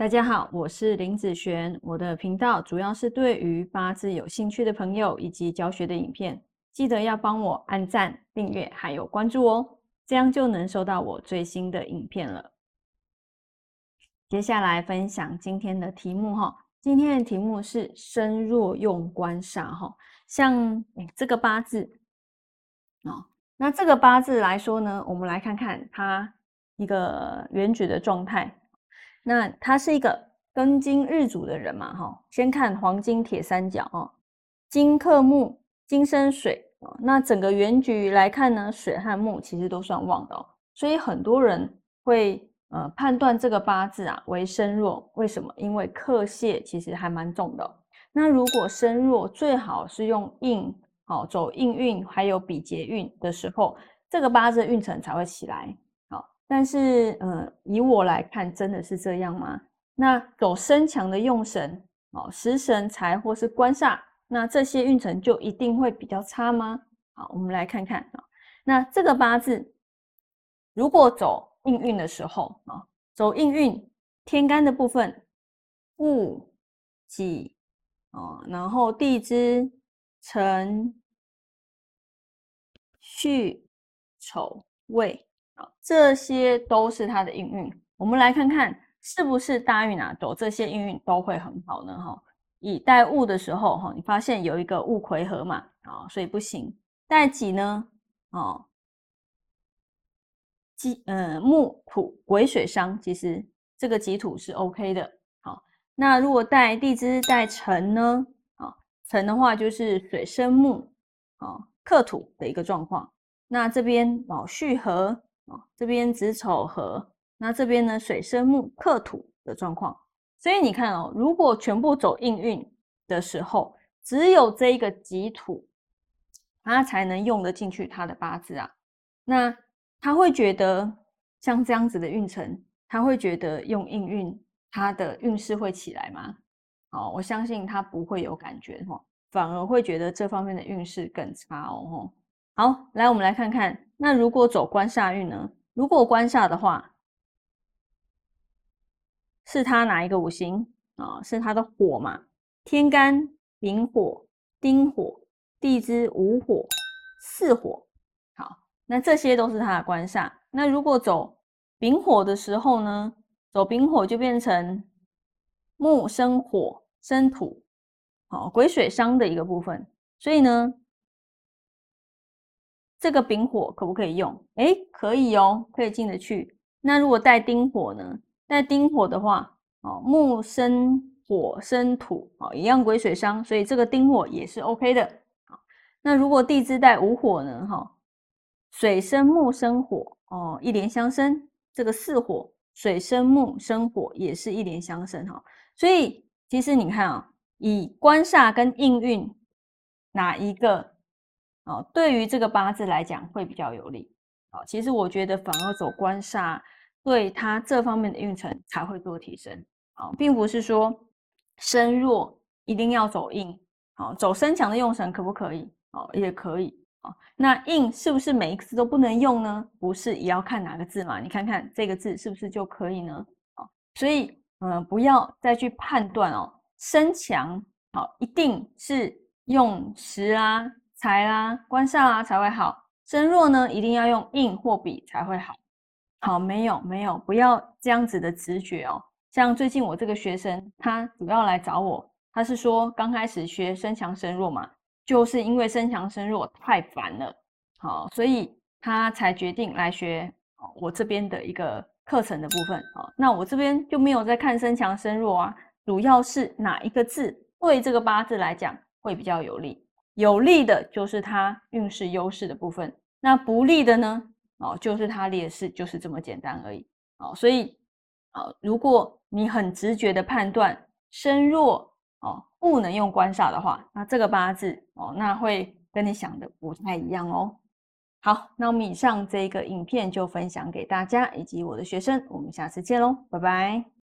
大家好，我是林子璇。我的频道主要是对于八字有兴趣的朋友以及教学的影片，记得要帮我按赞、订阅还有关注哦，这样就能收到我最新的影片了。接下来分享今天的题目哈，今天的题目是身弱用官煞哈，像这个八字哦，那这个八字来说呢，我们来看看它一个原局的状态。那他是一个庚金日主的人嘛，哈，先看黄金铁三角哦，金克木，金生水哦。那整个原局来看呢，水和木其实都算旺的哦，所以很多人会呃判断这个八字啊为身弱，为什么？因为克泄其实还蛮重的。那如果身弱，最好是用印哦，走印运还有比劫运的时候，这个八字运程才会起来。但是，呃，以我来看，真的是这样吗？那走身强的用神哦，食神财或是官煞，那这些运程就一定会比较差吗？好，我们来看看啊。那这个八字如果走应运的时候啊，走应运天干的部分，戊己哦，然后地支辰戌丑未。这些都是它的应运，我们来看看是不是大运啊？走这些应运都会很好呢？哈，以带戊的时候，哈，你发现有一个戊癸合嘛，啊，所以不行。带己呢，哦，己呃木土癸水伤，其实这个己土是 OK 的。好，那如果带地支带辰呢？啊，辰的话就是水生木，啊，克土的一个状况。那这边卯戌合。这边子丑合，那这边呢水生木克土的状况，所以你看哦，如果全部走应运的时候，只有这一个己土，他才能用得进去他的八字啊。那他会觉得像这样子的运程，他会觉得用应运他的运势会起来吗？哦，我相信他不会有感觉哈，反而会觉得这方面的运势更差哦。好，来我们来看看。那如果走官煞运呢？如果官煞的话，是他哪一个五行啊？是他的火嘛？天干丙火、丁火、地支午火、巳火。好，那这些都是他的官煞。那如果走丙火的时候呢？走丙火就变成木生火生土，好，癸水伤的一个部分。所以呢？这个丙火可不可以用？哎，可以哦，可以进得去。那如果带丁火呢？带丁火的话，哦，木生火生土，哦，一样癸水伤，所以这个丁火也是 OK 的。那如果地支带午火呢？哈，水生木生火，哦，一连相生。这个巳火，水生木生火，也是一连相生。哈，所以其实你看啊，以官煞跟应运哪一个？哦，对于这个八字来讲会比较有利。哦，其实我觉得反而走官煞，对他这方面的运程才会做提升。哦，并不是说身弱一定要走硬。哦，走身强的用神可不可以？哦，也可以。哦，那硬是不是每一个字都不能用呢？不是，也要看哪个字嘛。你看看这个字是不是就可以呢？哦，所以嗯，不要再去判断哦，身强好一定是用时啊。财啦，官煞啊才会好。身弱呢，一定要用印或笔才会好。好，没有没有，不要这样子的直觉哦。像最近我这个学生，他主要来找我，他是说刚开始学身强身弱嘛，就是因为身强身弱太烦了，好，所以他才决定来学我这边的一个课程的部分。好，那我这边就没有在看身强身弱啊，主要是哪一个字对这个八字来讲会比较有利。有利的就是它运势优势的部分，那不利的呢？哦，就是它劣势，就是这么简单而已。哦，所以，哦，如果你很直觉的判断身弱哦，不能用官煞的话，那这个八字哦，那会跟你想的不太一样哦。好，那我们以上这个影片就分享给大家以及我的学生，我们下次见喽，拜拜。